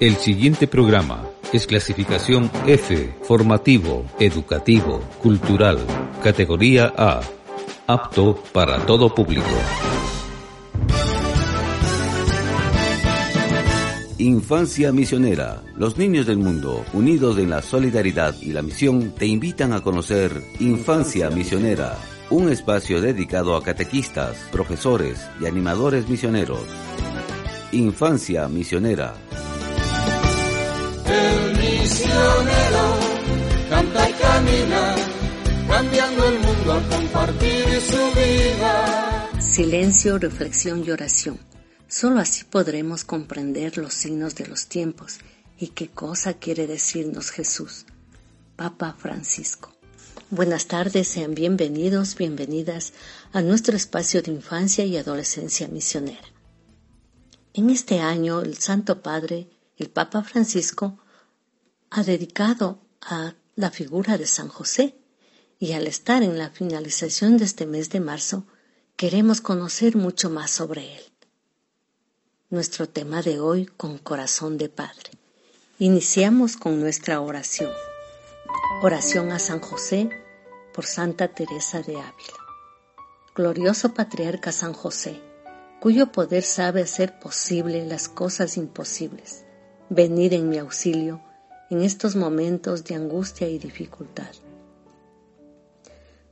El siguiente programa es clasificación F, formativo, educativo, cultural, categoría A, apto para todo público. Infancia Misionera. Los niños del mundo, unidos en la solidaridad y la misión, te invitan a conocer Infancia Misionera, un espacio dedicado a catequistas, profesores y animadores misioneros. Infancia Misionera. Misionero canta y camina, cambiando el mundo compartir su vida. Silencio, reflexión y oración. Solo así podremos comprender los signos de los tiempos y qué cosa quiere decirnos Jesús. Papa Francisco. Buenas tardes, sean bienvenidos, bienvenidas a nuestro espacio de infancia y adolescencia misionera. En este año, el Santo Padre, el Papa Francisco, ha dedicado a la figura de San José y al estar en la finalización de este mes de marzo, queremos conocer mucho más sobre él nuestro tema de hoy con corazón de Padre. Iniciamos con nuestra oración. Oración a San José por Santa Teresa de Ávila. Glorioso Patriarca San José, cuyo poder sabe hacer posible las cosas imposibles. Venid en mi auxilio en estos momentos de angustia y dificultad.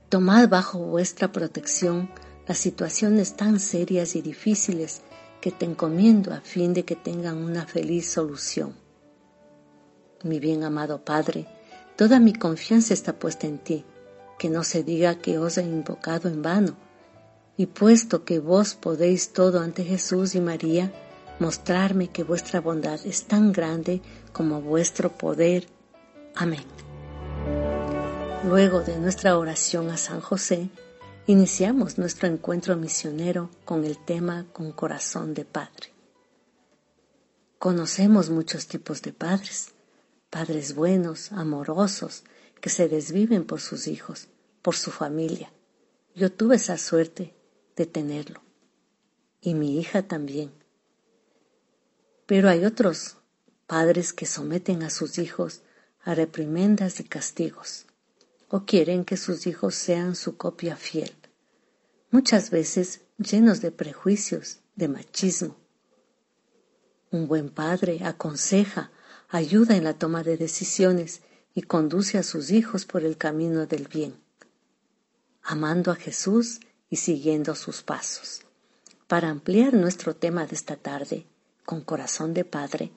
Tomad bajo vuestra protección las situaciones tan serias y difíciles que te encomiendo a fin de que tengan una feliz solución. Mi bien amado Padre, toda mi confianza está puesta en ti, que no se diga que os he invocado en vano, y puesto que vos podéis todo ante Jesús y María, mostrarme que vuestra bondad es tan grande como vuestro poder. Amén. Luego de nuestra oración a San José, Iniciamos nuestro encuentro misionero con el tema con corazón de padre. Conocemos muchos tipos de padres, padres buenos, amorosos, que se desviven por sus hijos, por su familia. Yo tuve esa suerte de tenerlo. Y mi hija también. Pero hay otros padres que someten a sus hijos a reprimendas y castigos o quieren que sus hijos sean su copia fiel, muchas veces llenos de prejuicios, de machismo. Un buen padre aconseja, ayuda en la toma de decisiones y conduce a sus hijos por el camino del bien, amando a Jesús y siguiendo sus pasos. Para ampliar nuestro tema de esta tarde, con corazón de padre,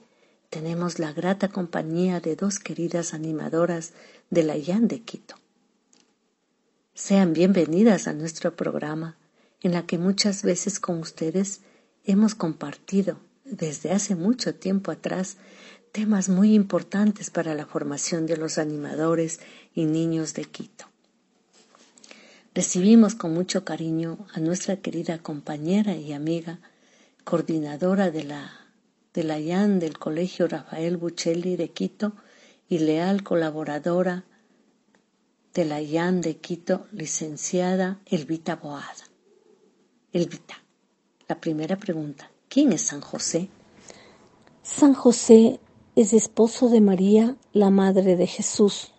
tenemos la grata compañía de dos queridas animadoras de la IAN de Quito. Sean bienvenidas a nuestro programa en la que muchas veces con ustedes hemos compartido desde hace mucho tiempo atrás temas muy importantes para la formación de los animadores y niños de Quito. Recibimos con mucho cariño a nuestra querida compañera y amiga, coordinadora de la, de la IAN del Colegio Rafael Buccelli de Quito y leal colaboradora de la IAN de Quito, licenciada Elvita Boada. Elvita, la primera pregunta, ¿quién es San José? San José es esposo de María, la madre de Jesús,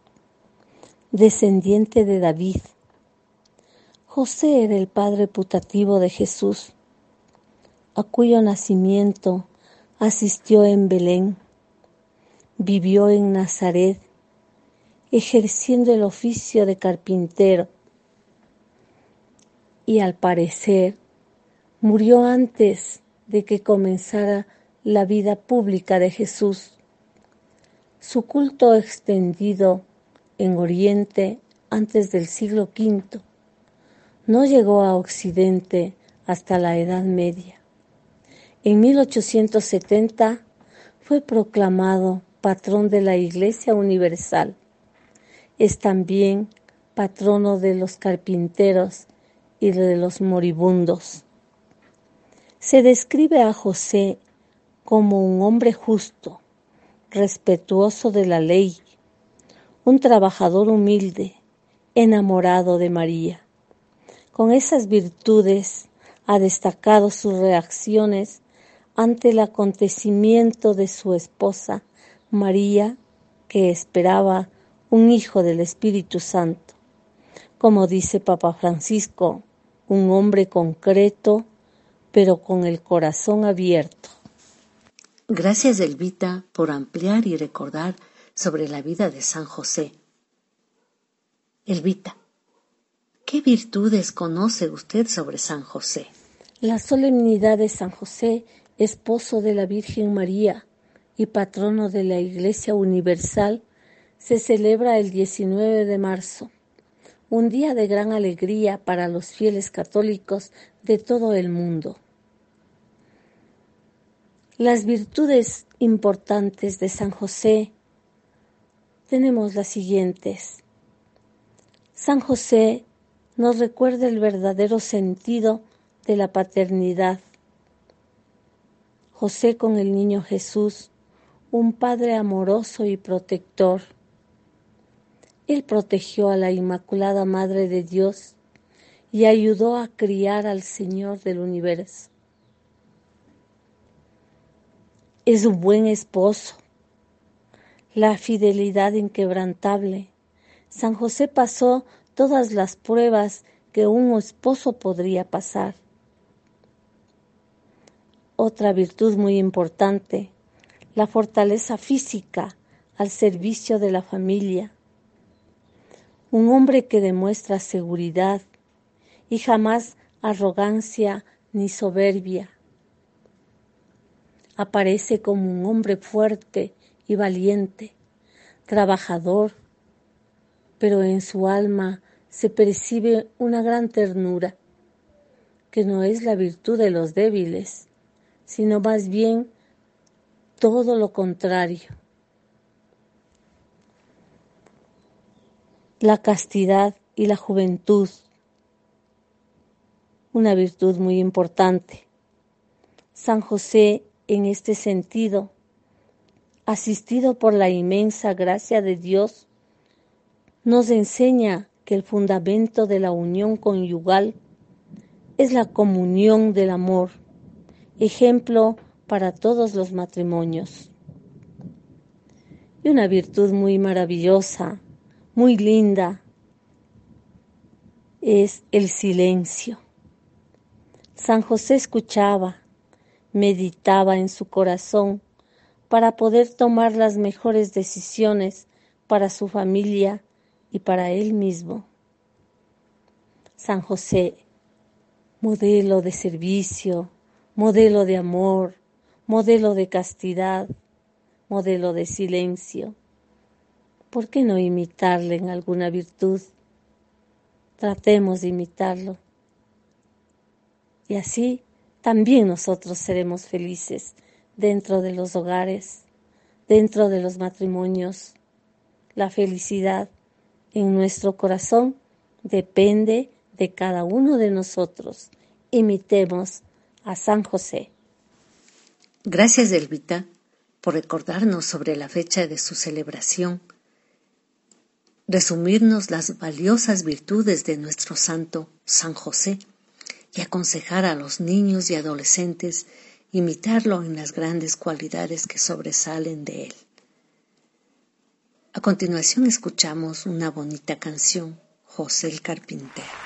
descendiente de David. José era el padre putativo de Jesús, a cuyo nacimiento asistió en Belén, vivió en Nazaret, ejerciendo el oficio de carpintero, y al parecer murió antes de que comenzara la vida pública de Jesús. Su culto extendido en Oriente antes del siglo V no llegó a Occidente hasta la Edad Media. En 1870 fue proclamado patrón de la Iglesia Universal. Es también patrono de los carpinteros y de los moribundos. Se describe a José como un hombre justo, respetuoso de la ley, un trabajador humilde, enamorado de María. Con esas virtudes ha destacado sus reacciones ante el acontecimiento de su esposa María, que esperaba un hijo del Espíritu Santo. Como dice Papa Francisco, un hombre concreto, pero con el corazón abierto. Gracias, Elvita, por ampliar y recordar sobre la vida de San José. Elvita, ¿qué virtudes conoce usted sobre San José? La solemnidad de San José, esposo de la Virgen María y patrono de la Iglesia Universal, se celebra el 19 de marzo un día de gran alegría para los fieles católicos de todo el mundo. Las virtudes importantes de San José tenemos las siguientes. San José nos recuerda el verdadero sentido de la paternidad. José con el niño Jesús, un padre amoroso y protector él protegió a la Inmaculada Madre de Dios y ayudó a criar al Señor del universo. Es un buen esposo, la fidelidad inquebrantable. San José pasó todas las pruebas que un esposo podría pasar. Otra virtud muy importante, la fortaleza física al servicio de la familia un hombre que demuestra seguridad y jamás arrogancia ni soberbia. Aparece como un hombre fuerte y valiente, trabajador, pero en su alma se percibe una gran ternura, que no es la virtud de los débiles, sino más bien todo lo contrario. la castidad y la juventud, una virtud muy importante. San José, en este sentido, asistido por la inmensa gracia de Dios, nos enseña que el fundamento de la unión conyugal es la comunión del amor, ejemplo para todos los matrimonios. Y una virtud muy maravillosa muy linda es el silencio. San José escuchaba, meditaba en su corazón para poder tomar las mejores decisiones para su familia y para él mismo. San José, modelo de servicio, modelo de amor, modelo de castidad, modelo de silencio. ¿por qué no imitarle en alguna virtud? Tratemos de imitarlo. Y así también nosotros seremos felices dentro de los hogares, dentro de los matrimonios. La felicidad en nuestro corazón depende de cada uno de nosotros. Imitemos a San José. Gracias, Elvita, por recordarnos sobre la fecha de su celebración resumirnos las valiosas virtudes de nuestro santo San José y aconsejar a los niños y adolescentes imitarlo en las grandes cualidades que sobresalen de él. A continuación escuchamos una bonita canción, José el Carpintero.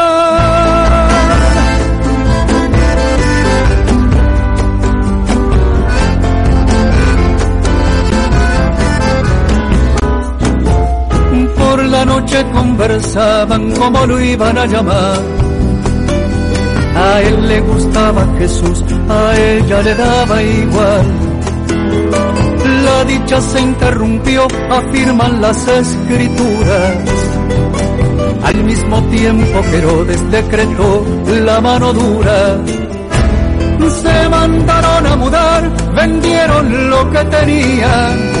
La noche conversaban como lo iban a llamar a él le gustaba Jesús, a ella le daba igual. La dicha se interrumpió, afirman las escrituras. Al mismo tiempo Herodes decretó la mano dura. Se mandaron a mudar, vendieron lo que tenían.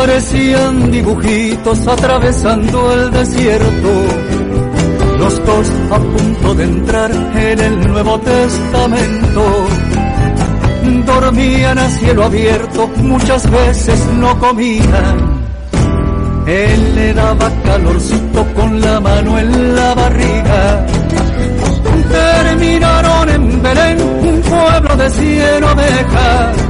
Parecían dibujitos atravesando el desierto los dos a punto de entrar en el Nuevo Testamento. Dormían a cielo abierto, muchas veces no comían. Él le daba calorcito con la mano en la barriga. Terminaron en Belén, un pueblo de cien ovejas.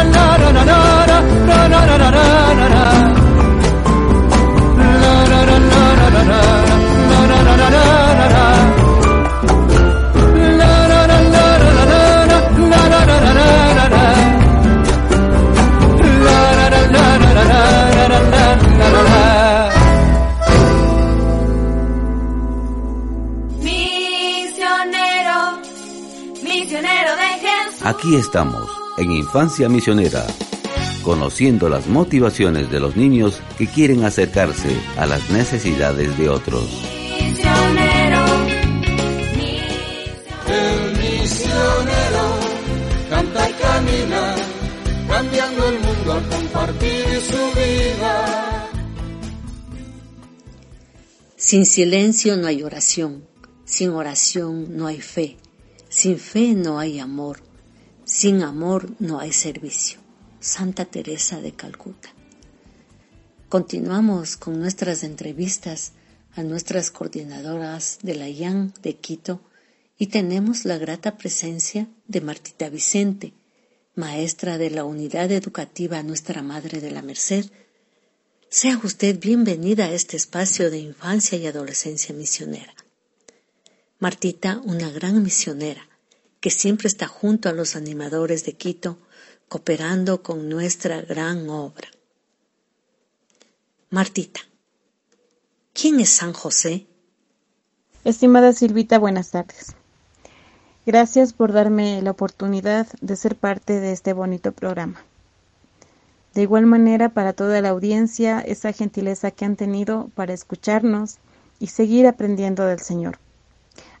Aquí estamos, en Infancia Misionera, conociendo las motivaciones de los niños que quieren acercarse a las necesidades de otros. Misionero, el misionero canta y camina, cambiando el mundo al compartir su vida. Sin silencio no hay oración, sin oración no hay fe, sin fe no hay amor sin amor no hay servicio. Santa Teresa de Calcuta. Continuamos con nuestras entrevistas a nuestras coordinadoras de la IAN de Quito y tenemos la grata presencia de Martita Vicente, maestra de la unidad educativa Nuestra Madre de la Merced. Sea usted bienvenida a este espacio de infancia y adolescencia misionera. Martita, una gran misionera, que siempre está junto a los animadores de Quito, cooperando con nuestra gran obra. Martita, ¿quién es San José? Estimada Silvita, buenas tardes. Gracias por darme la oportunidad de ser parte de este bonito programa. De igual manera, para toda la audiencia, esa gentileza que han tenido para escucharnos y seguir aprendiendo del Señor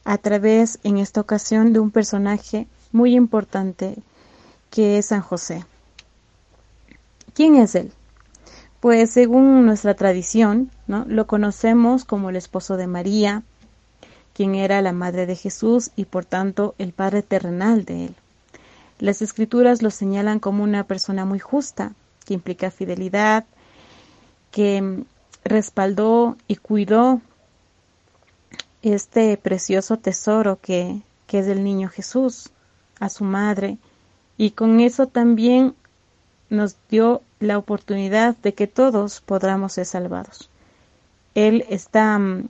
a través, en esta ocasión, de un personaje muy importante que es San José. ¿Quién es él? Pues según nuestra tradición, ¿no? lo conocemos como el esposo de María, quien era la madre de Jesús y por tanto el padre terrenal de él. Las escrituras lo señalan como una persona muy justa, que implica fidelidad, que respaldó y cuidó este precioso tesoro que, que es el niño Jesús, a su madre, y con eso también nos dio la oportunidad de que todos podamos ser salvados. Él está mm,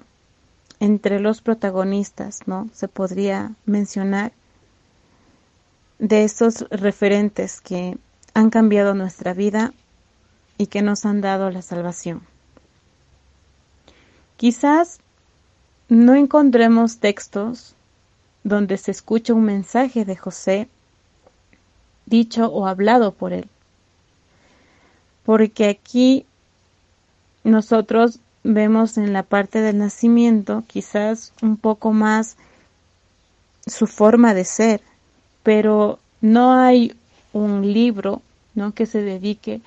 entre los protagonistas, ¿no? Se podría mencionar de esos referentes que han cambiado nuestra vida y que nos han dado la salvación. Quizás no encontremos textos donde se escuche un mensaje de José dicho o hablado por él. Porque aquí nosotros vemos en la parte del nacimiento quizás un poco más su forma de ser, pero no hay un libro que se dedique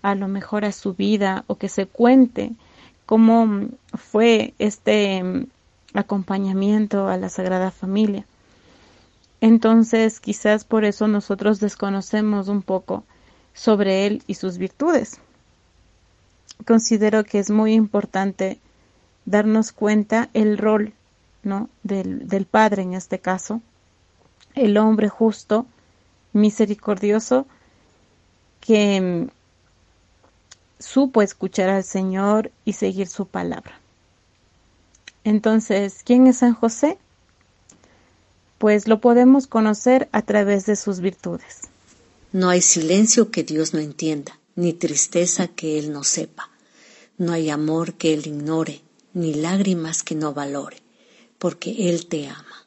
a lo mejor a su vida o que se cuente cómo fue este acompañamiento a la Sagrada Familia. Entonces, quizás por eso nosotros desconocemos un poco sobre él y sus virtudes. Considero que es muy importante darnos cuenta el rol ¿no? del, del Padre en este caso, el hombre justo, misericordioso, que mm, supo escuchar al Señor y seguir su palabra. Entonces, ¿quién es San José? Pues lo podemos conocer a través de sus virtudes. No hay silencio que Dios no entienda, ni tristeza que Él no sepa. No hay amor que Él ignore, ni lágrimas que no valore, porque Él te ama.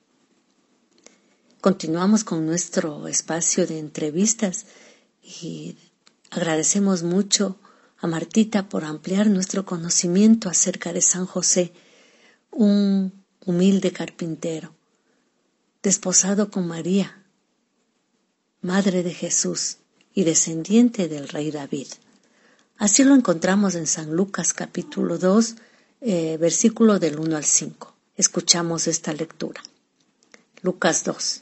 Continuamos con nuestro espacio de entrevistas y agradecemos mucho a Martita por ampliar nuestro conocimiento acerca de San José un humilde carpintero, desposado con María, madre de Jesús y descendiente del rey David. Así lo encontramos en San Lucas capítulo 2, eh, versículo del 1 al 5. Escuchamos esta lectura. Lucas 2,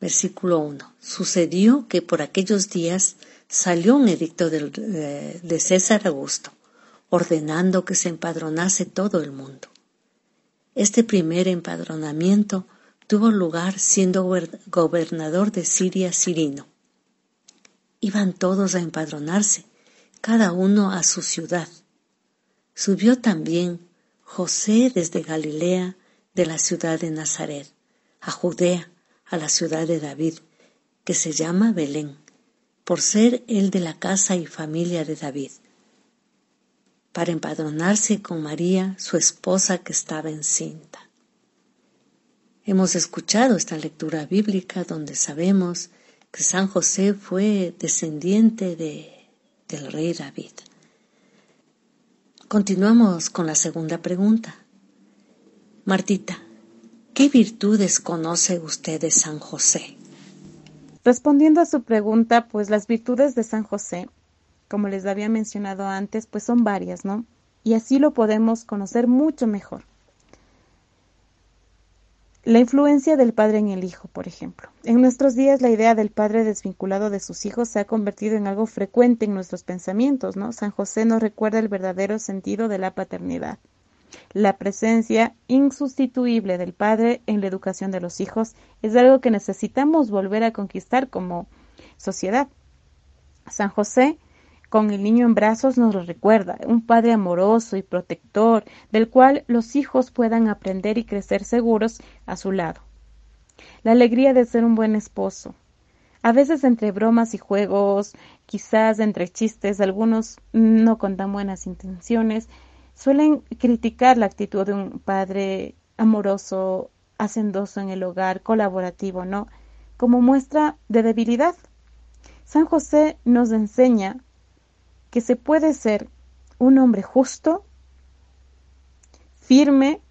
versículo 1. Sucedió que por aquellos días salió un edicto eh, de César Augusto ordenando que se empadronase todo el mundo. Este primer empadronamiento tuvo lugar siendo gobernador de Siria Sirino. Iban todos a empadronarse, cada uno a su ciudad. Subió también José desde Galilea, de la ciudad de Nazaret, a Judea, a la ciudad de David, que se llama Belén, por ser él de la casa y familia de David para empadronarse con María, su esposa que estaba encinta. Hemos escuchado esta lectura bíblica donde sabemos que San José fue descendiente de, del rey David. Continuamos con la segunda pregunta. Martita, ¿qué virtudes conoce usted de San José? Respondiendo a su pregunta, pues las virtudes de San José como les había mencionado antes, pues son varias, ¿no? Y así lo podemos conocer mucho mejor. La influencia del padre en el hijo, por ejemplo. En nuestros días la idea del padre desvinculado de sus hijos se ha convertido en algo frecuente en nuestros pensamientos, ¿no? San José nos recuerda el verdadero sentido de la paternidad. La presencia insustituible del padre en la educación de los hijos es algo que necesitamos volver a conquistar como sociedad. San José con el niño en brazos nos lo recuerda, un padre amoroso y protector, del cual los hijos puedan aprender y crecer seguros a su lado. La alegría de ser un buen esposo. A veces entre bromas y juegos, quizás entre chistes, algunos no con tan buenas intenciones, suelen criticar la actitud de un padre amoroso, hacendoso en el hogar, colaborativo, ¿no? Como muestra de debilidad. San José nos enseña que se puede ser un hombre justo, firme,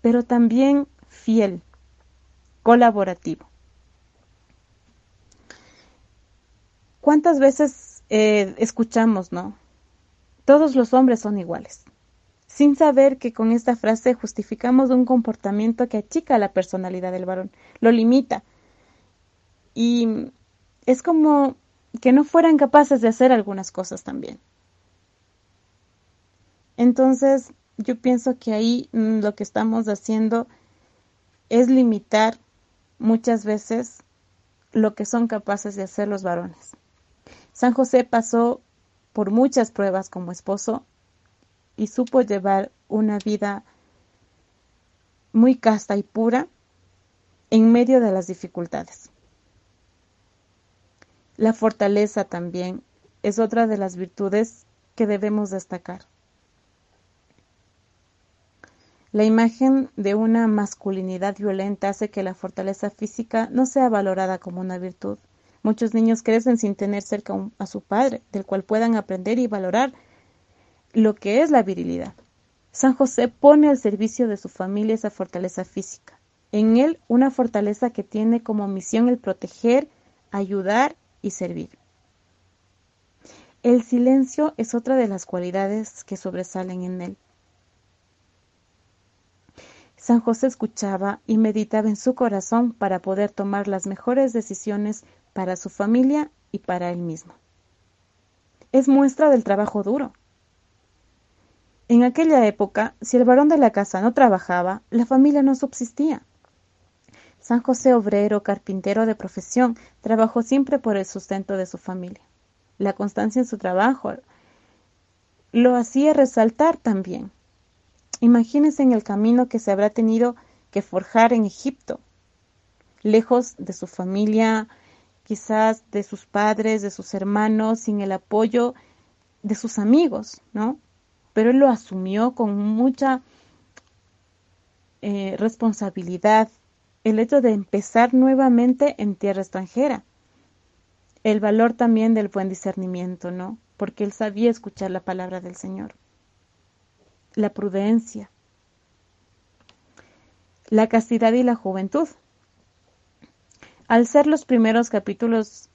pero también fiel, colaborativo. ¿Cuántas veces eh, escuchamos, no? Todos los hombres son iguales, sin saber que con esta frase justificamos un comportamiento que achica la personalidad del varón, lo limita. Y es como que no fueran capaces de hacer algunas cosas también. Entonces, yo pienso que ahí mm, lo que estamos haciendo es limitar muchas veces lo que son capaces de hacer los varones. San José pasó por muchas pruebas como esposo y supo llevar una vida muy casta y pura en medio de las dificultades. La fortaleza también es otra de las virtudes que debemos destacar. La imagen de una masculinidad violenta hace que la fortaleza física no sea valorada como una virtud. Muchos niños crecen sin tener cerca a su padre, del cual puedan aprender y valorar lo que es la virilidad. San José pone al servicio de su familia esa fortaleza física. En él una fortaleza que tiene como misión el proteger, ayudar y servir. El silencio es otra de las cualidades que sobresalen en él. San José escuchaba y meditaba en su corazón para poder tomar las mejores decisiones para su familia y para él mismo. Es muestra del trabajo duro. En aquella época, si el varón de la casa no trabajaba, la familia no subsistía. San José, obrero, carpintero de profesión, trabajó siempre por el sustento de su familia. La constancia en su trabajo lo hacía resaltar también. Imagínense en el camino que se habrá tenido que forjar en Egipto, lejos de su familia, quizás de sus padres, de sus hermanos, sin el apoyo de sus amigos, ¿no? Pero él lo asumió con mucha eh, responsabilidad, el hecho de empezar nuevamente en tierra extranjera. El valor también del buen discernimiento, ¿no? Porque él sabía escuchar la palabra del Señor. La prudencia. La castidad y la juventud. Al ser los primeros capítulos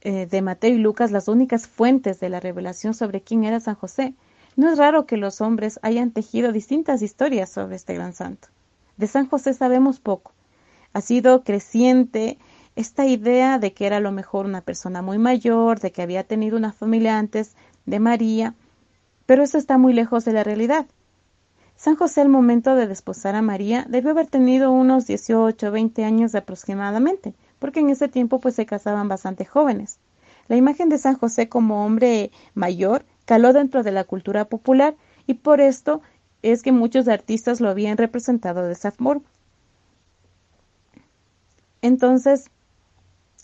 eh, de Mateo y Lucas las únicas fuentes de la revelación sobre quién era San José, no es raro que los hombres hayan tejido distintas historias sobre este gran santo. De San José sabemos poco, ha sido creciente esta idea de que era a lo mejor una persona muy mayor, de que había tenido una familia antes de María, pero eso está muy lejos de la realidad. San José al momento de desposar a María debió haber tenido unos 18 o 20 años aproximadamente, porque en ese tiempo pues se casaban bastante jóvenes. La imagen de San José como hombre mayor caló dentro de la cultura popular y por esto es que muchos artistas lo habían representado de esa forma. Entonces,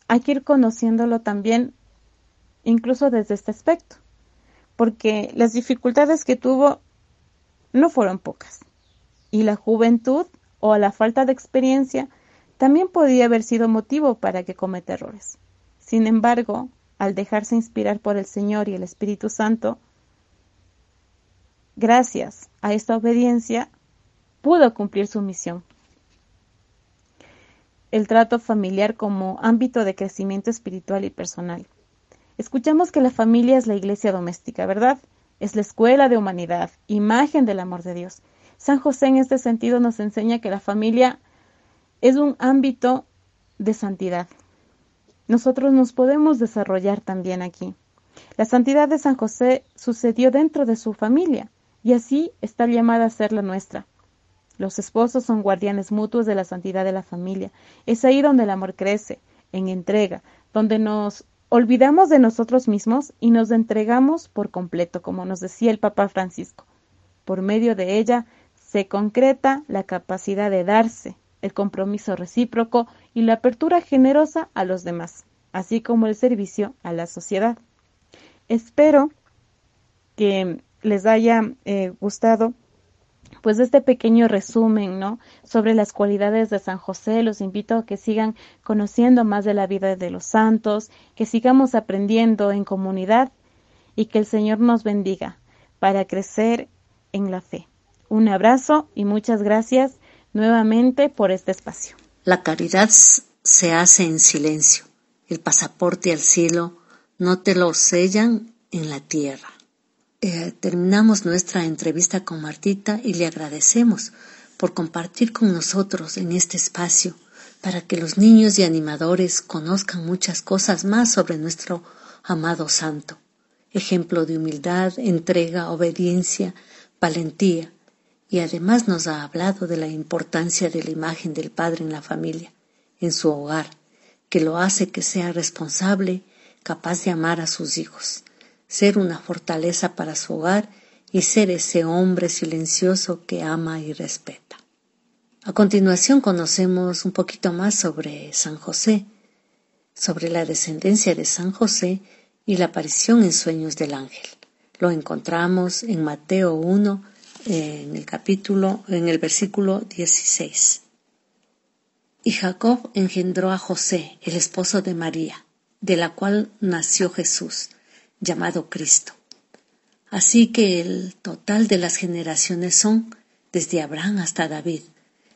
hay que ir conociéndolo también, incluso desde este aspecto, porque las dificultades que tuvo no fueron pocas, y la juventud o la falta de experiencia también podía haber sido motivo para que cometa errores. Sin embargo, al dejarse inspirar por el Señor y el Espíritu Santo, gracias a esta obediencia, pudo cumplir su misión el trato familiar como ámbito de crecimiento espiritual y personal. Escuchamos que la familia es la iglesia doméstica, ¿verdad? Es la escuela de humanidad, imagen del amor de Dios. San José en este sentido nos enseña que la familia es un ámbito de santidad. Nosotros nos podemos desarrollar también aquí. La santidad de San José sucedió dentro de su familia y así está llamada a ser la nuestra. Los esposos son guardianes mutuos de la santidad de la familia. Es ahí donde el amor crece, en entrega, donde nos olvidamos de nosotros mismos y nos entregamos por completo, como nos decía el Papa Francisco. Por medio de ella se concreta la capacidad de darse, el compromiso recíproco y la apertura generosa a los demás, así como el servicio a la sociedad. Espero que les haya eh, gustado pues este pequeño resumen, ¿no? Sobre las cualidades de San José. Los invito a que sigan conociendo más de la vida de los santos, que sigamos aprendiendo en comunidad y que el Señor nos bendiga para crecer en la fe. Un abrazo y muchas gracias nuevamente por este espacio. La caridad se hace en silencio. El pasaporte al cielo no te lo sellan en la tierra. Eh, terminamos nuestra entrevista con Martita y le agradecemos por compartir con nosotros en este espacio para que los niños y animadores conozcan muchas cosas más sobre nuestro amado santo. Ejemplo de humildad, entrega, obediencia, valentía. Y además nos ha hablado de la importancia de la imagen del Padre en la familia, en su hogar, que lo hace que sea responsable, capaz de amar a sus hijos ser una fortaleza para su hogar y ser ese hombre silencioso que ama y respeta. A continuación conocemos un poquito más sobre San José, sobre la descendencia de San José y la aparición en sueños del ángel. Lo encontramos en Mateo 1, en el capítulo, en el versículo 16. Y Jacob engendró a José, el esposo de María, de la cual nació Jesús llamado Cristo. Así que el total de las generaciones son, desde Abraham hasta David,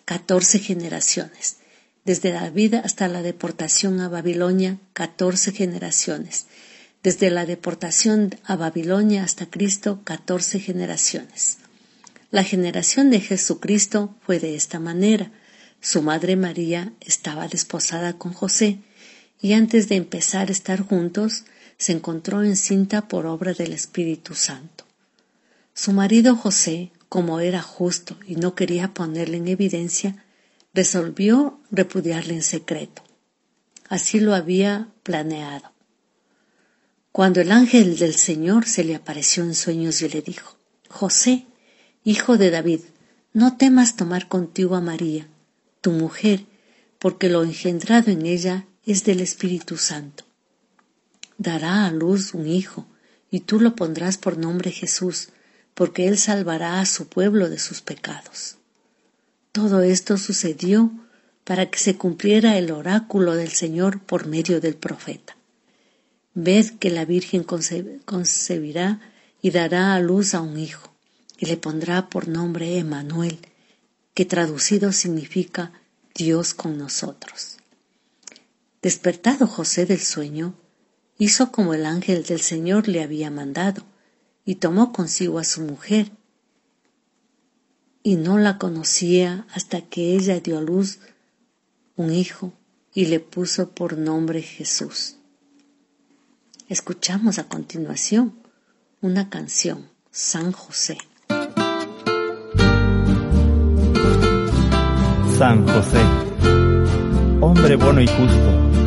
catorce generaciones. Desde David hasta la deportación a Babilonia, catorce generaciones. Desde la deportación a Babilonia hasta Cristo, catorce generaciones. La generación de Jesucristo fue de esta manera. Su madre María estaba desposada con José, y antes de empezar a estar juntos, se encontró encinta por obra del Espíritu Santo. Su marido José, como era justo y no quería ponerle en evidencia, resolvió repudiarle en secreto. Así lo había planeado. Cuando el ángel del Señor se le apareció en sueños y le dijo, José, hijo de David, no temas tomar contigo a María, tu mujer, porque lo engendrado en ella es del Espíritu Santo dará a luz un hijo, y tú lo pondrás por nombre Jesús, porque él salvará a su pueblo de sus pecados. Todo esto sucedió para que se cumpliera el oráculo del Señor por medio del profeta. Ved que la Virgen concebirá y dará a luz a un hijo, y le pondrá por nombre Emanuel, que traducido significa Dios con nosotros. Despertado José del sueño, hizo como el ángel del Señor le había mandado, y tomó consigo a su mujer, y no la conocía hasta que ella dio a luz un hijo y le puso por nombre Jesús. Escuchamos a continuación una canción, San José. San José, hombre bueno y justo,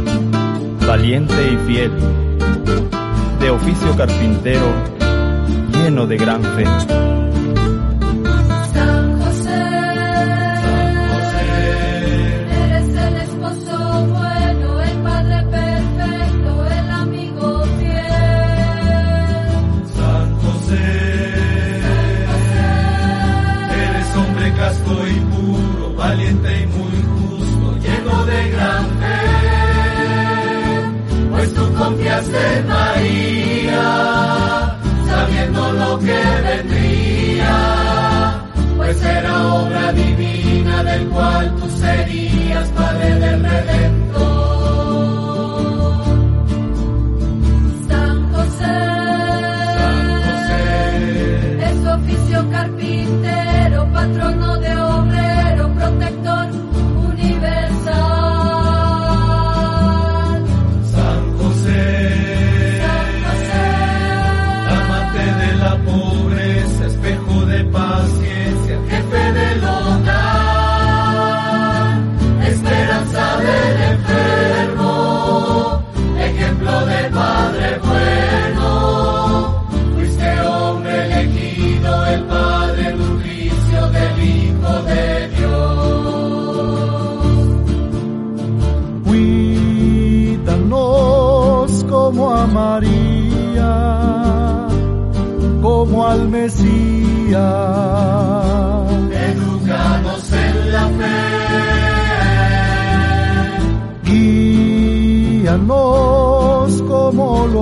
valiente y fiel de oficio carpintero, lleno de gran fe. San José, eres el esposo bueno, el padre perfecto, el amigo fiel. San José, eres hombre casto y puro, valiente y muy serve.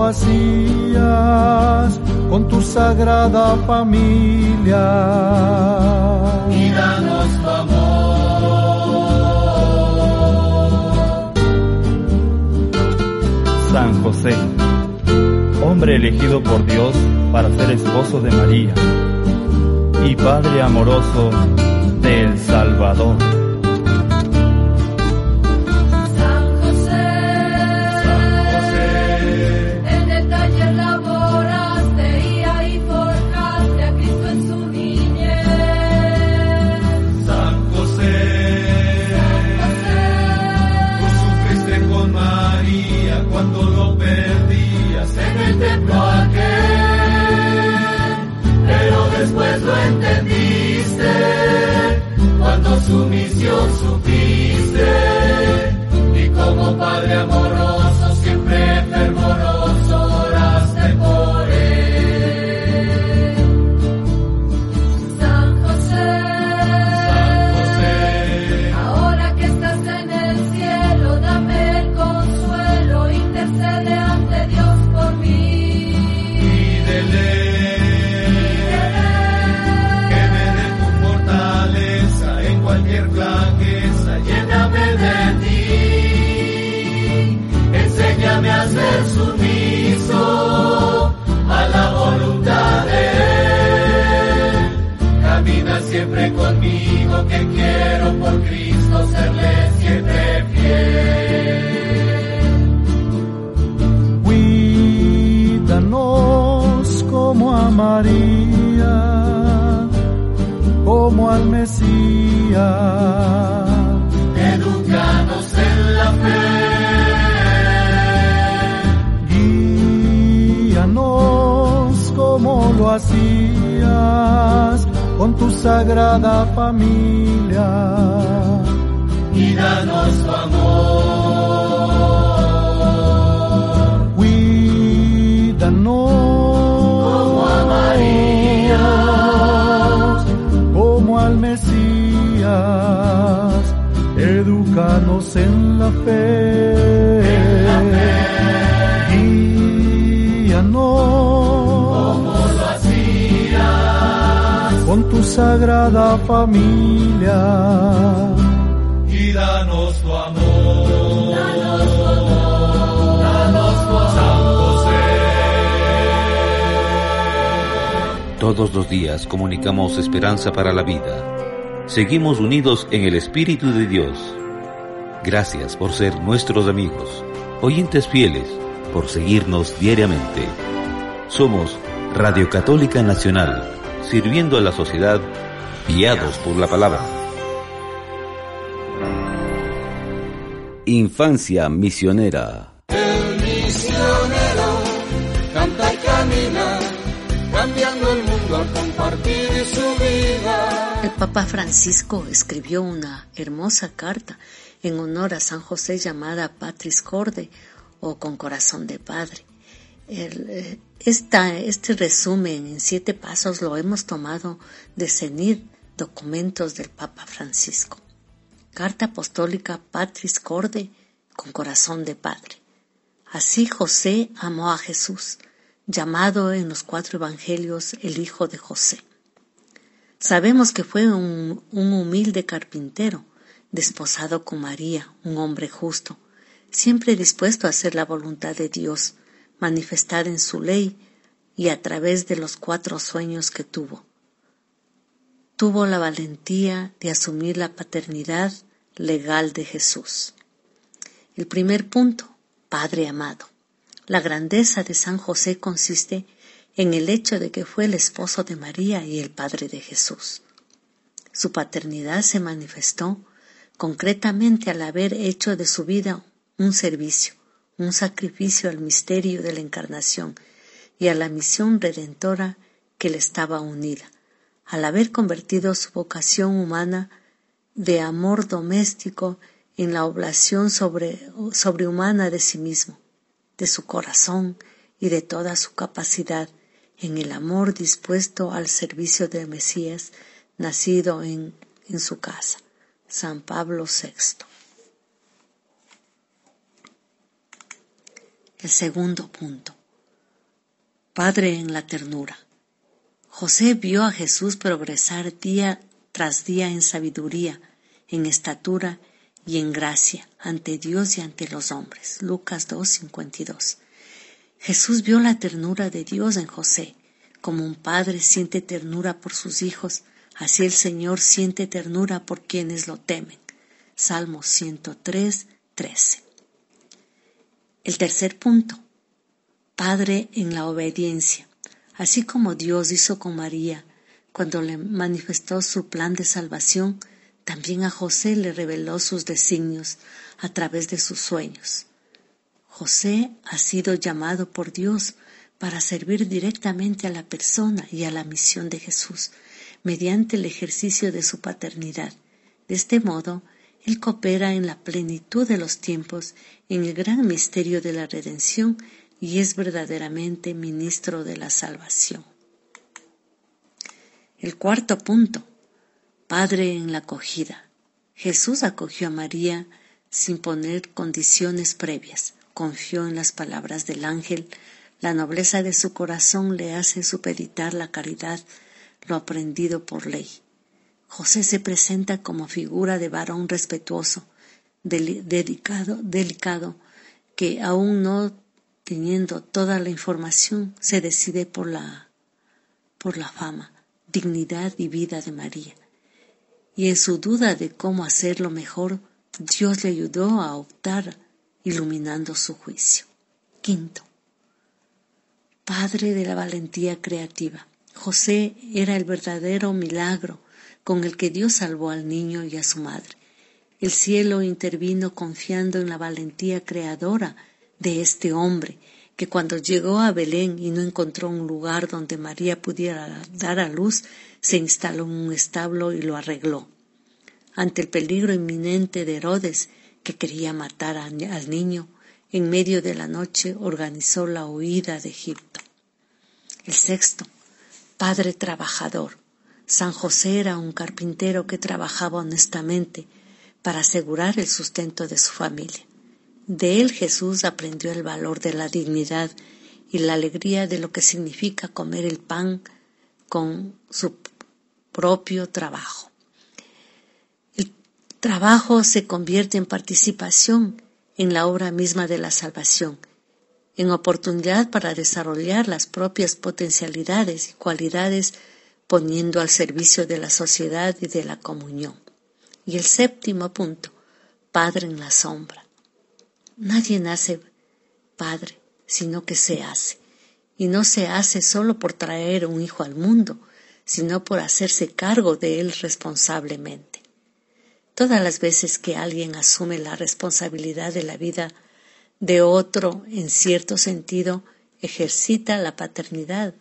Hacías con tu sagrada familia. Y danos tu amor. San José, hombre elegido por Dios para ser esposo de María y Padre amoroso del Salvador. Como lo hacías con tu sagrada familia. y danos tu amor. Danos tu amor. Danos tu amor. San José. Todos los días comunicamos esperanza para la vida. Seguimos unidos en el Espíritu de Dios. Gracias por ser nuestros amigos, oyentes fieles, por seguirnos diariamente. Somos Radio Católica Nacional, sirviendo a la sociedad, guiados por la palabra. Infancia misionera. El misionero canta y camina, cambiando el mundo al compartir su vida. El Papa Francisco escribió una hermosa carta en honor a San José llamada Patris Corde o con corazón de padre. Eh, esta, este resumen en siete pasos lo hemos tomado de CENIR, documentos del Papa Francisco. Carta apostólica Patris Corde con corazón de padre. Así José amó a Jesús, llamado en los cuatro evangelios el Hijo de José. Sabemos que fue un humilde carpintero, desposado con María, un hombre justo, siempre dispuesto a hacer la voluntad de Dios, manifestada en su ley y a través de los cuatro sueños que tuvo. Tuvo la valentía de asumir la paternidad legal de Jesús. El primer punto, Padre amado. La grandeza de San José consiste en el hecho de que fue el esposo de María y el padre de Jesús. Su paternidad se manifestó concretamente al haber hecho de su vida un servicio, un sacrificio al misterio de la encarnación y a la misión redentora que le estaba unida, al haber convertido su vocación humana de amor doméstico en la oblación sobre, sobrehumana de sí mismo, de su corazón y de toda su capacidad en el amor dispuesto al servicio del Mesías nacido en, en su casa, San Pablo VI. El segundo punto. Padre en la ternura. José vio a Jesús progresar día tras día en sabiduría, en estatura y en gracia ante Dios y ante los hombres. Lucas 2.52. Jesús vio la ternura de Dios en José. Como un padre siente ternura por sus hijos, así el Señor siente ternura por quienes lo temen. Salmo 103, 13. El tercer punto. Padre en la obediencia. Así como Dios hizo con María cuando le manifestó su plan de salvación, también a José le reveló sus designios a través de sus sueños. José ha sido llamado por Dios para servir directamente a la persona y a la misión de Jesús mediante el ejercicio de su paternidad. De este modo, él coopera en la plenitud de los tiempos en el gran misterio de la redención y es verdaderamente ministro de la salvación. El cuarto punto, Padre en la acogida. Jesús acogió a María sin poner condiciones previas, confió en las palabras del ángel, la nobleza de su corazón le hace supeditar la caridad, lo aprendido por ley. José se presenta como figura de varón respetuoso, dedicado, delicado, que aún no teniendo toda la información se decide por la, por la fama, dignidad y vida de María. Y en su duda de cómo hacerlo mejor, Dios le ayudó a optar iluminando su juicio. Quinto, Padre de la valentía creativa. José era el verdadero milagro con el que Dios salvó al niño y a su madre. El cielo intervino confiando en la valentía creadora de este hombre, que cuando llegó a Belén y no encontró un lugar donde María pudiera dar a luz, se instaló en un establo y lo arregló. Ante el peligro inminente de Herodes, que quería matar al niño, en medio de la noche organizó la huida de Egipto. El sexto, Padre trabajador. San José era un carpintero que trabajaba honestamente para asegurar el sustento de su familia. De él Jesús aprendió el valor de la dignidad y la alegría de lo que significa comer el pan con su propio trabajo. El trabajo se convierte en participación en la obra misma de la salvación, en oportunidad para desarrollar las propias potencialidades y cualidades poniendo al servicio de la sociedad y de la comunión. Y el séptimo punto, Padre en la sombra. Nadie nace padre, sino que se hace. Y no se hace solo por traer un hijo al mundo, sino por hacerse cargo de él responsablemente. Todas las veces que alguien asume la responsabilidad de la vida de otro, en cierto sentido, ejercita la paternidad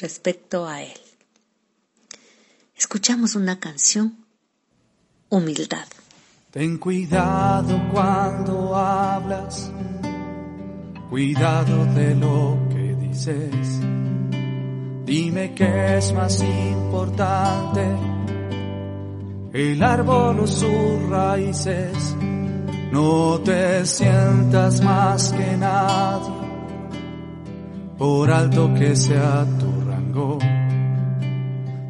respecto a él. Escuchamos una canción, Humildad. Ten cuidado cuando hablas, cuidado de lo que dices. Dime qué es más importante, el árbol o sus raíces. No te sientas más que nadie, por alto que sea tu rango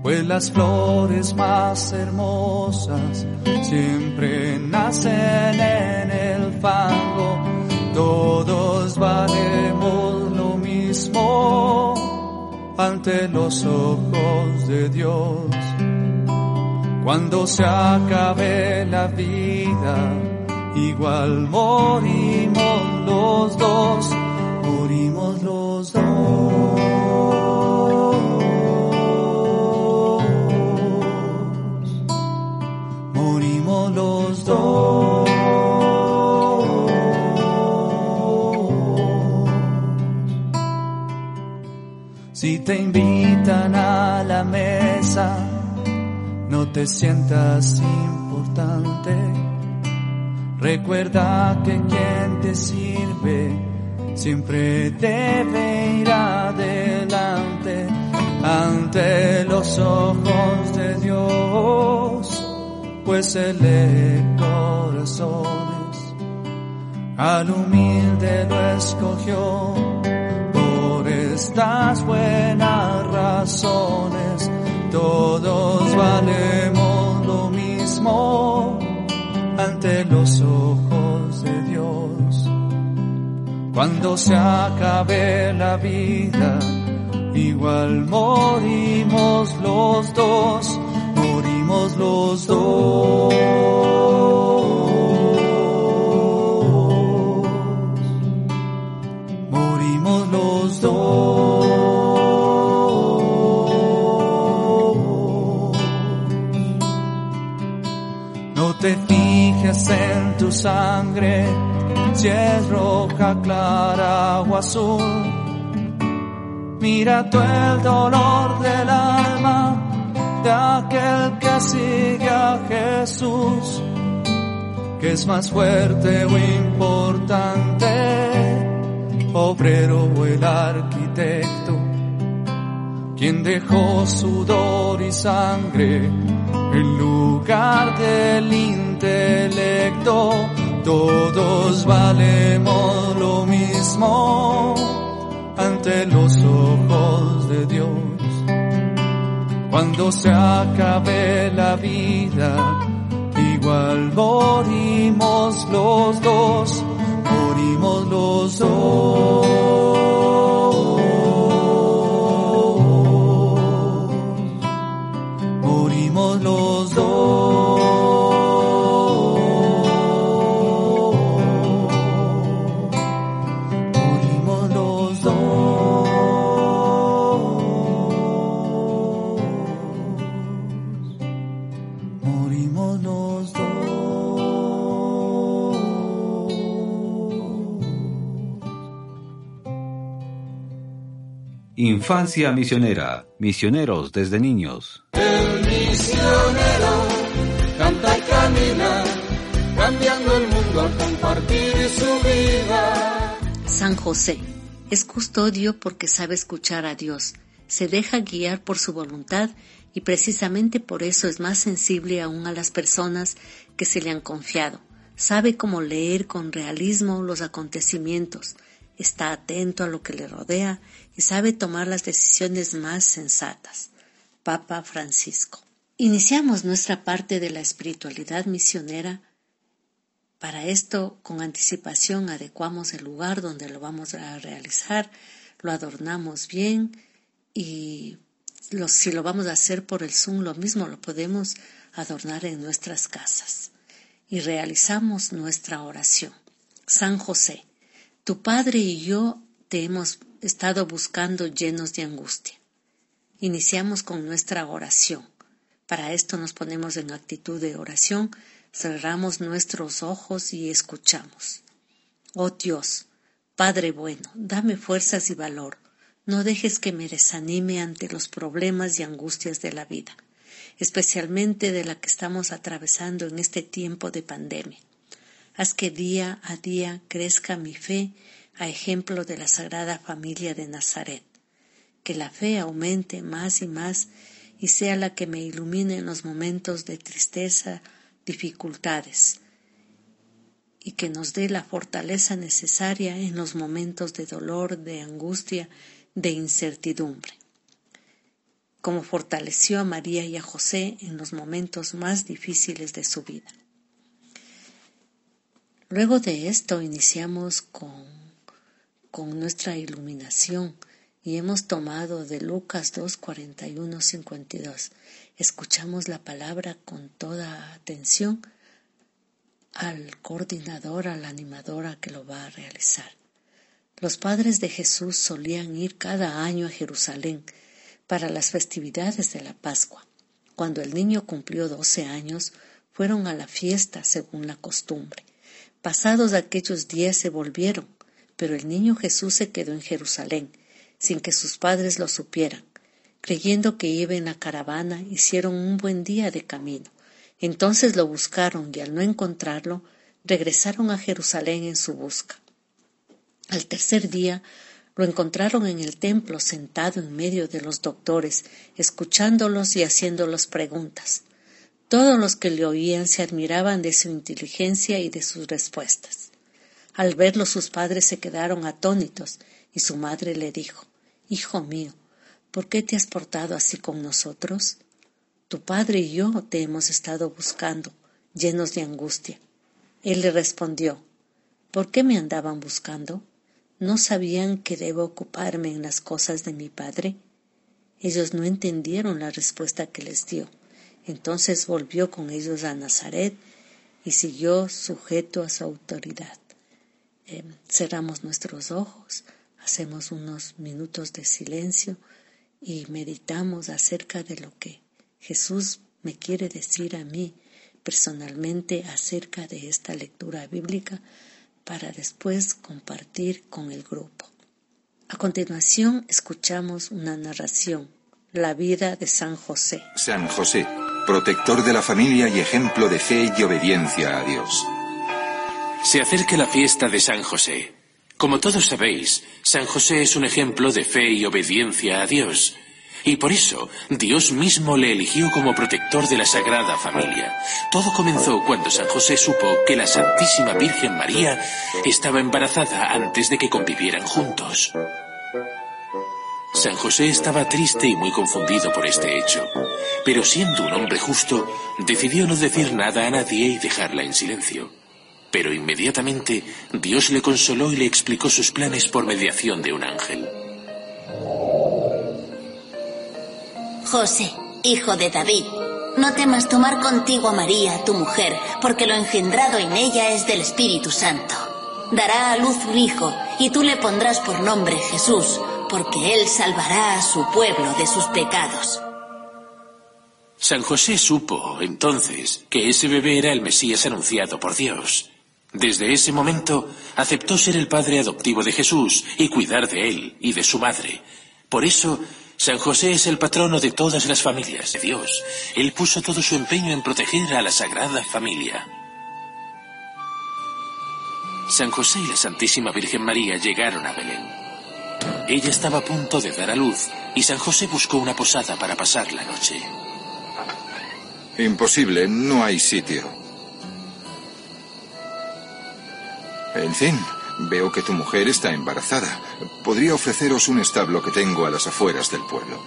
pues las flores más hermosas siempre nacen en el fango, todos valemos lo mismo ante los ojos de Dios. Cuando se acabe la vida, igual morimos los dos, morimos los. Si te invitan a la mesa, no te sientas importante. Recuerda que quien te sirve siempre debe ir adelante ante los ojos de Dios pues Él lee corazones, al humilde lo escogió por estas buenas razones. Todos valemos lo mismo ante los ojos. Cuando se acabe la vida, igual morimos los dos, morimos los dos. en tu sangre, si es roja, clara o azul. Mira tú el dolor del alma de aquel que sigue a Jesús, que es más fuerte o importante, obrero o el arquitecto, quien dejó sudor y sangre en lugar del intelecto, todos valemos lo mismo ante los ojos de Dios. Cuando se acabe la vida, igual morimos los dos, morimos los dos. Infancia misionera. Misioneros desde niños misionero canta y camina, cambiando el mundo al compartir su vida. San José es custodio porque sabe escuchar a Dios, se deja guiar por su voluntad y precisamente por eso es más sensible aún a las personas que se le han confiado. Sabe cómo leer con realismo los acontecimientos, está atento a lo que le rodea y sabe tomar las decisiones más sensatas. Papa Francisco. Iniciamos nuestra parte de la espiritualidad misionera. Para esto, con anticipación, adecuamos el lugar donde lo vamos a realizar, lo adornamos bien y si lo vamos a hacer por el Zoom, lo mismo lo podemos adornar en nuestras casas. Y realizamos nuestra oración. San José, tu Padre y yo te hemos estado buscando llenos de angustia. Iniciamos con nuestra oración. Para esto nos ponemos en actitud de oración, cerramos nuestros ojos y escuchamos. Oh Dios, Padre bueno, dame fuerzas y valor. No dejes que me desanime ante los problemas y angustias de la vida, especialmente de la que estamos atravesando en este tiempo de pandemia. Haz que día a día crezca mi fe a ejemplo de la Sagrada Familia de Nazaret. Que la fe aumente más y más y sea la que me ilumine en los momentos de tristeza, dificultades, y que nos dé la fortaleza necesaria en los momentos de dolor, de angustia, de incertidumbre, como fortaleció a María y a José en los momentos más difíciles de su vida. Luego de esto iniciamos con, con nuestra iluminación, y hemos tomado de Lucas 2, 41, 52. Escuchamos la palabra con toda atención al coordinador, a la animadora que lo va a realizar. Los padres de Jesús solían ir cada año a Jerusalén para las festividades de la Pascua. Cuando el niño cumplió doce años, fueron a la fiesta según la costumbre. Pasados aquellos días se volvieron, pero el niño Jesús se quedó en Jerusalén sin que sus padres lo supieran. Creyendo que iba en la caravana, hicieron un buen día de camino. Entonces lo buscaron y al no encontrarlo, regresaron a Jerusalén en su busca. Al tercer día lo encontraron en el templo sentado en medio de los doctores, escuchándolos y haciéndolos preguntas. Todos los que le oían se admiraban de su inteligencia y de sus respuestas. Al verlo sus padres se quedaron atónitos y su madre le dijo, Hijo mío, ¿por qué te has portado así con nosotros? Tu padre y yo te hemos estado buscando, llenos de angustia. Él le respondió, ¿por qué me andaban buscando? ¿No sabían que debo ocuparme en las cosas de mi padre? Ellos no entendieron la respuesta que les dio. Entonces volvió con ellos a Nazaret y siguió sujeto a su autoridad. Em, cerramos nuestros ojos, hacemos unos minutos de silencio y meditamos acerca de lo que Jesús me quiere decir a mí personalmente acerca de esta lectura bíblica para después compartir con el grupo. A continuación escuchamos una narración, la vida de San José. San José, protector de la familia y ejemplo de fe y obediencia a Dios. Se acerca la fiesta de San José. Como todos sabéis, San José es un ejemplo de fe y obediencia a Dios. Y por eso Dios mismo le eligió como protector de la Sagrada Familia. Todo comenzó cuando San José supo que la Santísima Virgen María estaba embarazada antes de que convivieran juntos. San José estaba triste y muy confundido por este hecho, pero siendo un hombre justo, decidió no decir nada a nadie y dejarla en silencio. Pero inmediatamente Dios le consoló y le explicó sus planes por mediación de un ángel. José, hijo de David, no temas tomar contigo a María, tu mujer, porque lo engendrado en ella es del Espíritu Santo. Dará a luz un hijo, y tú le pondrás por nombre Jesús, porque él salvará a su pueblo de sus pecados. San José supo, entonces, que ese bebé era el Mesías anunciado por Dios. Desde ese momento aceptó ser el padre adoptivo de Jesús y cuidar de él y de su madre. Por eso, San José es el patrono de todas las familias de Dios. Él puso todo su empeño en proteger a la Sagrada Familia. San José y la Santísima Virgen María llegaron a Belén. Ella estaba a punto de dar a luz y San José buscó una posada para pasar la noche. Imposible, no hay sitio. En fin, veo que tu mujer está embarazada. Podría ofreceros un establo que tengo a las afueras del pueblo.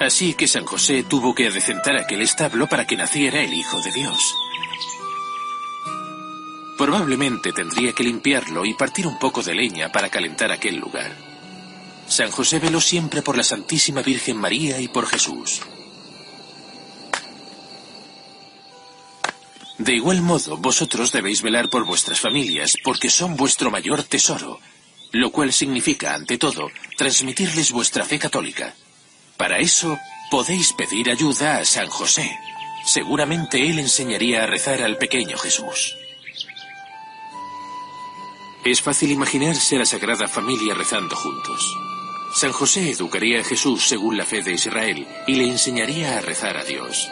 Así que San José tuvo que adecentar aquel establo para que naciera el Hijo de Dios. Probablemente tendría que limpiarlo y partir un poco de leña para calentar aquel lugar. San José veló siempre por la Santísima Virgen María y por Jesús. De igual modo, vosotros debéis velar por vuestras familias, porque son vuestro mayor tesoro, lo cual significa, ante todo, transmitirles vuestra fe católica. Para eso, podéis pedir ayuda a San José. Seguramente él enseñaría a rezar al pequeño Jesús. Es fácil imaginarse a la Sagrada Familia rezando juntos. San José educaría a Jesús según la fe de Israel y le enseñaría a rezar a Dios.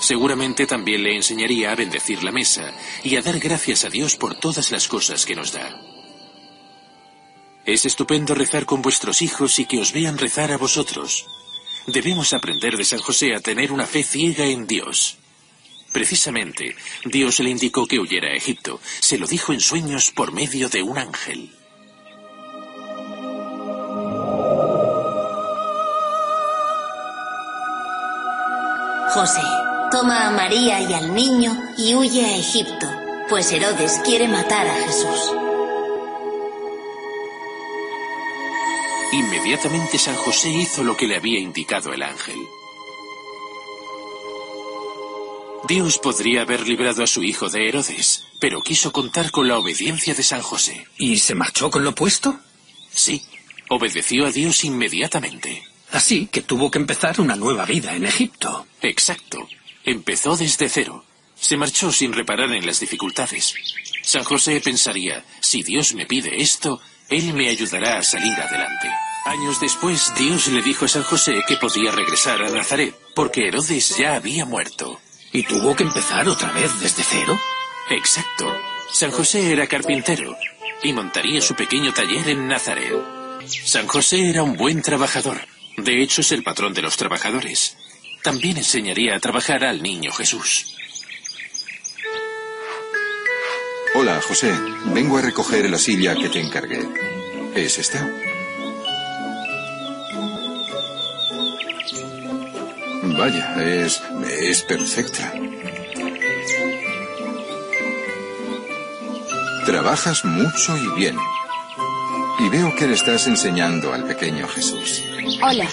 Seguramente también le enseñaría a bendecir la mesa y a dar gracias a Dios por todas las cosas que nos da. Es estupendo rezar con vuestros hijos y que os vean rezar a vosotros. Debemos aprender de San José a tener una fe ciega en Dios. Precisamente, Dios le indicó que huyera a Egipto. Se lo dijo en sueños por medio de un ángel. José, toma a María y al niño y huye a Egipto, pues Herodes quiere matar a Jesús. Inmediatamente San José hizo lo que le había indicado el ángel. Dios podría haber librado a su hijo de Herodes, pero quiso contar con la obediencia de San José. ¿Y se marchó con lo puesto? Sí, obedeció a Dios inmediatamente. Así que tuvo que empezar una nueva vida en Egipto. Exacto. Empezó desde cero. Se marchó sin reparar en las dificultades. San José pensaría, si Dios me pide esto, Él me ayudará a salir adelante. Años después, Dios le dijo a San José que podía regresar a Nazaret, porque Herodes ya había muerto. ¿Y tuvo que empezar otra vez desde cero? Exacto. San José era carpintero y montaría su pequeño taller en Nazaret. San José era un buen trabajador. De hecho, es el patrón de los trabajadores. También enseñaría a trabajar al niño Jesús. Hola, José. Vengo a recoger la silla que te encargué. ¿Es esta? Vaya, es, es perfecta. Trabajas mucho y bien. Y veo que le estás enseñando al pequeño Jesús. Hola.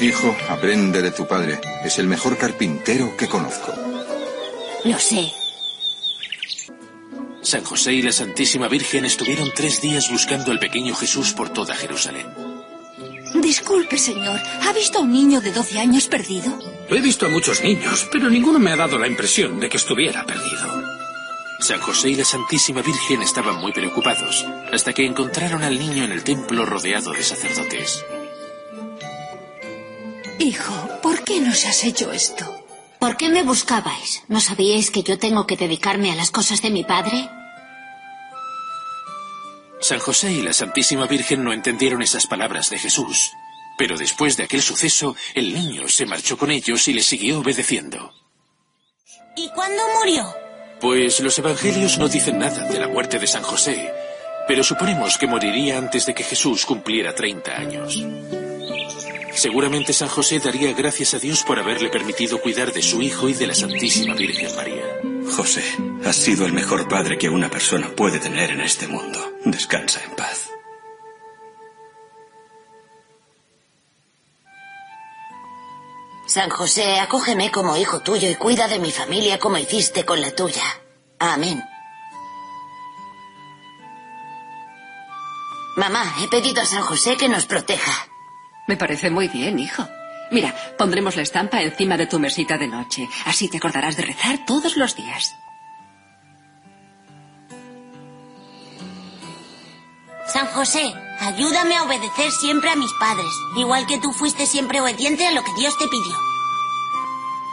Hijo, aprende de tu padre. Es el mejor carpintero que conozco. Lo sé. San José y la Santísima Virgen estuvieron tres días buscando al pequeño Jesús por toda Jerusalén. Disculpe, señor. ¿Ha visto a un niño de 12 años perdido? He visto a muchos niños, pero ninguno me ha dado la impresión de que estuviera perdido. San José y la Santísima Virgen estaban muy preocupados, hasta que encontraron al niño en el templo rodeado de sacerdotes. Hijo, ¿por qué nos has hecho esto? ¿Por qué me buscabais? ¿No sabíais que yo tengo que dedicarme a las cosas de mi padre? San José y la Santísima Virgen no entendieron esas palabras de Jesús, pero después de aquel suceso, el niño se marchó con ellos y les siguió obedeciendo. ¿Y cuándo murió? Pues los evangelios no dicen nada de la muerte de San José, pero suponemos que moriría antes de que Jesús cumpliera 30 años. Seguramente San José daría gracias a Dios por haberle permitido cuidar de su hijo y de la Santísima Virgen María. José, has sido el mejor padre que una persona puede tener en este mundo. Descansa en paz. San José, acógeme como hijo tuyo y cuida de mi familia como hiciste con la tuya. Amén. Mamá, he pedido a San José que nos proteja. Me parece muy bien, hijo. Mira, pondremos la estampa encima de tu mesita de noche. Así te acordarás de rezar todos los días. San José, ayúdame a obedecer siempre a mis padres, igual que tú fuiste siempre obediente a lo que Dios te pidió.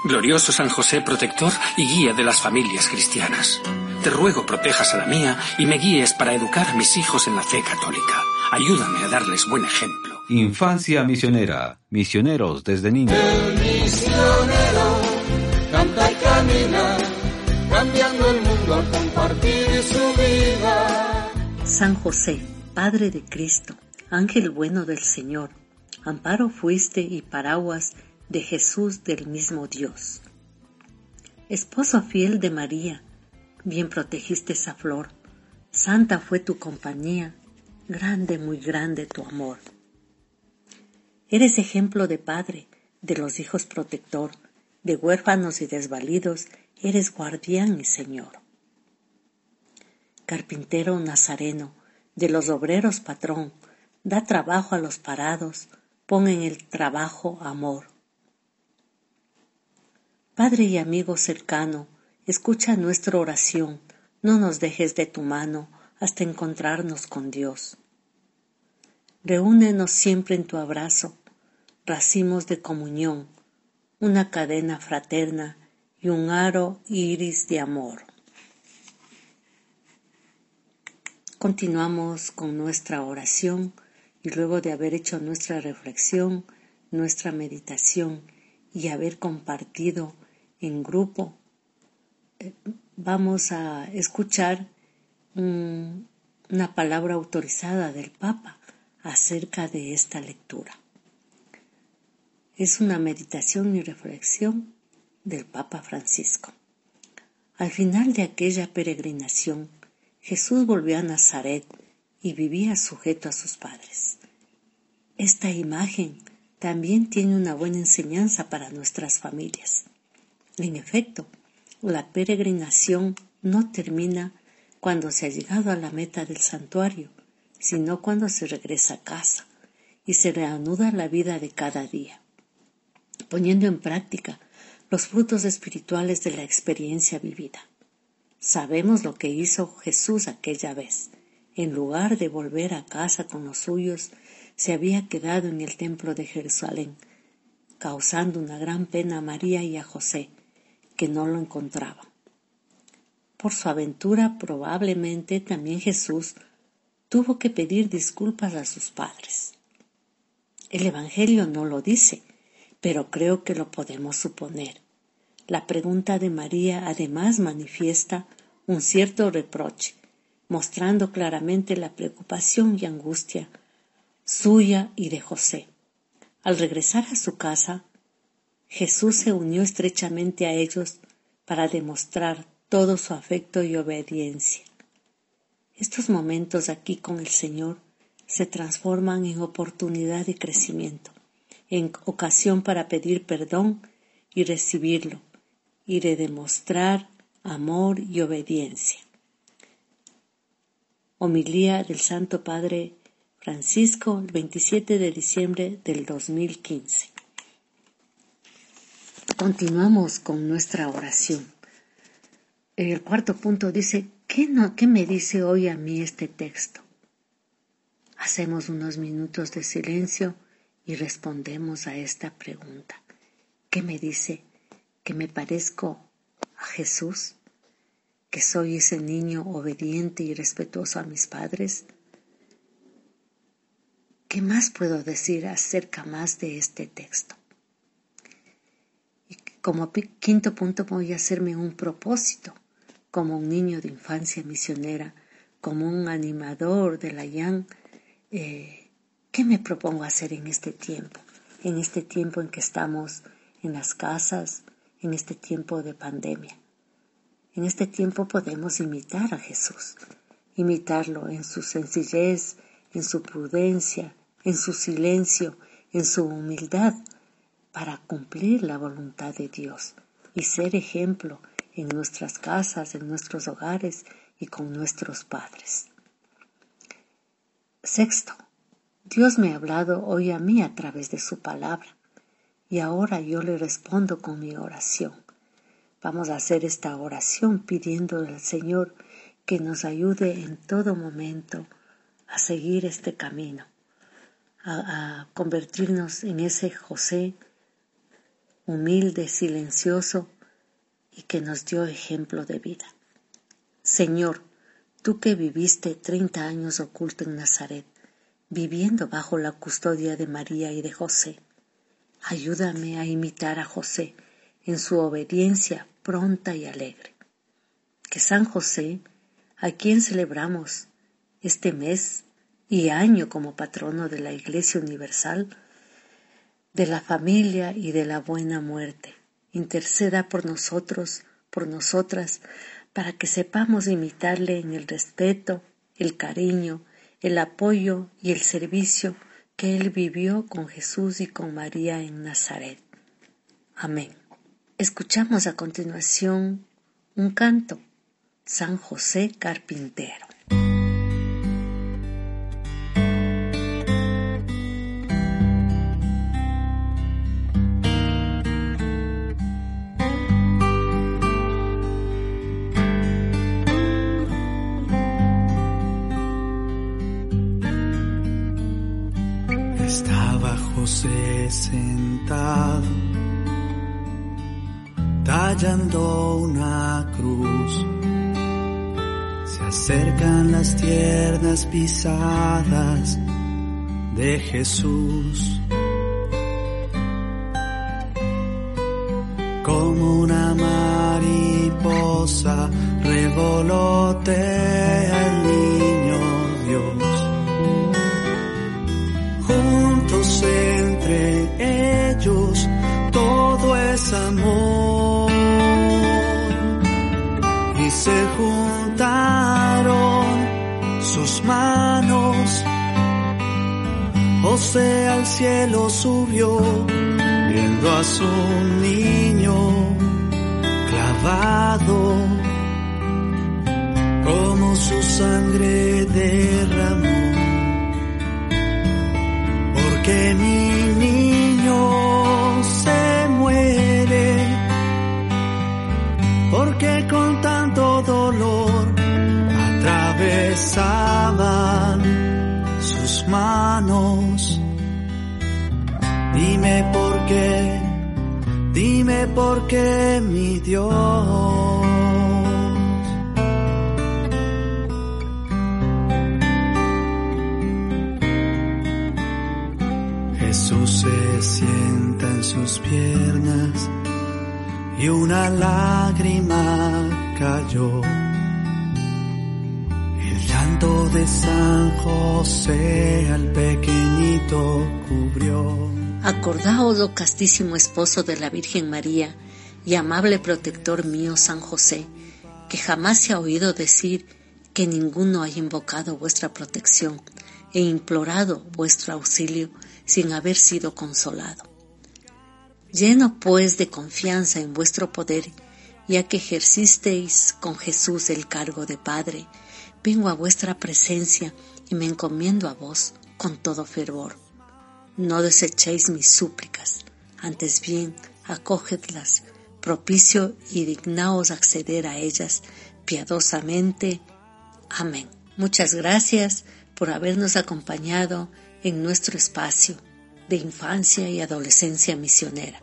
Glorioso San José, protector y guía de las familias cristianas. Te ruego protejas a la mía y me guíes para educar a mis hijos en la fe católica. Ayúdame a darles buen ejemplo. Infancia misionera. Misioneros desde niños. misionero canta y camina, cambiando el mundo al compartir su vida. San José, Padre de Cristo, Ángel bueno del Señor, amparo fuiste y paraguas de Jesús del mismo Dios. Esposo fiel de María, bien protegiste esa flor, santa fue tu compañía, grande, muy grande tu amor. Eres ejemplo de padre, de los hijos protector, de huérfanos y desvalidos, eres guardián y señor. Carpintero nazareno, de los obreros patrón, da trabajo a los parados, pon en el trabajo amor. Padre y amigo cercano, escucha nuestra oración, no nos dejes de tu mano hasta encontrarnos con Dios. Reúnenos siempre en tu abrazo, racimos de comunión, una cadena fraterna y un aro iris de amor. Continuamos con nuestra oración y luego de haber hecho nuestra reflexión, nuestra meditación y haber compartido en grupo, eh, vamos a escuchar un, una palabra autorizada del Papa acerca de esta lectura. Es una meditación y reflexión del Papa Francisco. Al final de aquella peregrinación, Jesús volvió a Nazaret y vivía sujeto a sus padres. Esta imagen también tiene una buena enseñanza para nuestras familias. En efecto, la peregrinación no termina cuando se ha llegado a la meta del santuario, sino cuando se regresa a casa y se reanuda la vida de cada día, poniendo en práctica los frutos espirituales de la experiencia vivida. Sabemos lo que hizo Jesús aquella vez. En lugar de volver a casa con los suyos, se había quedado en el templo de Jerusalén, causando una gran pena a María y a José, que no lo encontraban. Por su aventura probablemente también Jesús tuvo que pedir disculpas a sus padres. El Evangelio no lo dice, pero creo que lo podemos suponer. La pregunta de María además manifiesta un cierto reproche, mostrando claramente la preocupación y angustia suya y de José. Al regresar a su casa, Jesús se unió estrechamente a ellos para demostrar todo su afecto y obediencia. Estos momentos aquí con el Señor se transforman en oportunidad de crecimiento, en ocasión para pedir perdón y recibirlo, y de demostrar amor y obediencia. Homilía del Santo Padre Francisco, el 27 de diciembre del 2015. Continuamos con nuestra oración. El cuarto punto dice, ¿qué, no, ¿qué me dice hoy a mí este texto? Hacemos unos minutos de silencio y respondemos a esta pregunta. ¿Qué me dice? ¿Que me parezco a Jesús? ¿Que soy ese niño obediente y respetuoso a mis padres? ¿Qué más puedo decir acerca más de este texto? Y como quinto punto voy a hacerme un propósito, como un niño de infancia misionera, como un animador de la YAN, eh, ¿qué me propongo hacer en este tiempo? En este tiempo en que estamos en las casas, en este tiempo de pandemia. En este tiempo podemos imitar a Jesús, imitarlo en su sencillez, en su prudencia, en su silencio, en su humildad, para cumplir la voluntad de Dios y ser ejemplo en nuestras casas, en nuestros hogares y con nuestros padres. Sexto, Dios me ha hablado hoy a mí a través de su palabra y ahora yo le respondo con mi oración. Vamos a hacer esta oración pidiendo al Señor que nos ayude en todo momento a seguir este camino a, convertirnos en ese José humilde, silencioso y que nos dio ejemplo de vida. Señor, tú que viviste treinta años oculto en Nazaret, viviendo bajo la custodia de María y de José, ayúdame a imitar a José en su obediencia pronta y alegre. Que San José, a quien celebramos este mes y año como patrono de la Iglesia Universal, de la familia y de la buena muerte. Interceda por nosotros, por nosotras, para que sepamos imitarle en el respeto, el cariño, el apoyo y el servicio que él vivió con Jesús y con María en Nazaret. Amén. Escuchamos a continuación un canto, San José Carpintero. Una cruz. Se acercan las tiernas pisadas de Jesús. Como una mariposa revolotea Al cielo subió, viendo a su niño clavado, como su sangre derramó que mi niño se muere, porque con tanto dolor atravesaban sus manos. Dime por qué mi Dios. sienta en sus piernas y una lágrima cayó llanto de San José al Acordaos, oh castísimo esposo de la Virgen María y amable protector mío San José, que jamás se ha oído decir que ninguno haya invocado vuestra protección e implorado vuestro auxilio sin haber sido consolado. Lleno pues de confianza en vuestro poder, ya que ejercisteis con Jesús el cargo de Padre, vengo a vuestra presencia y me encomiendo a vos con todo fervor. No desechéis mis súplicas, antes bien acogedlas, propicio y dignaos acceder a ellas piadosamente. Amén. Muchas gracias por habernos acompañado en nuestro espacio de infancia y adolescencia misionera.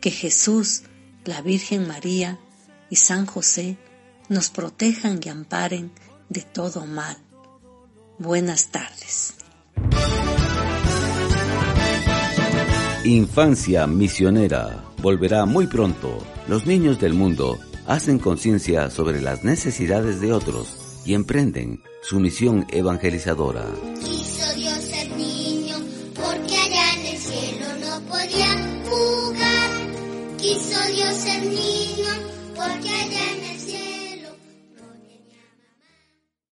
Que Jesús, la Virgen María y San José nos protejan y amparen de todo mal. Buenas tardes. Infancia misionera volverá muy pronto. Los niños del mundo hacen conciencia sobre las necesidades de otros y emprenden su misión evangelizadora.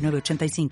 906985.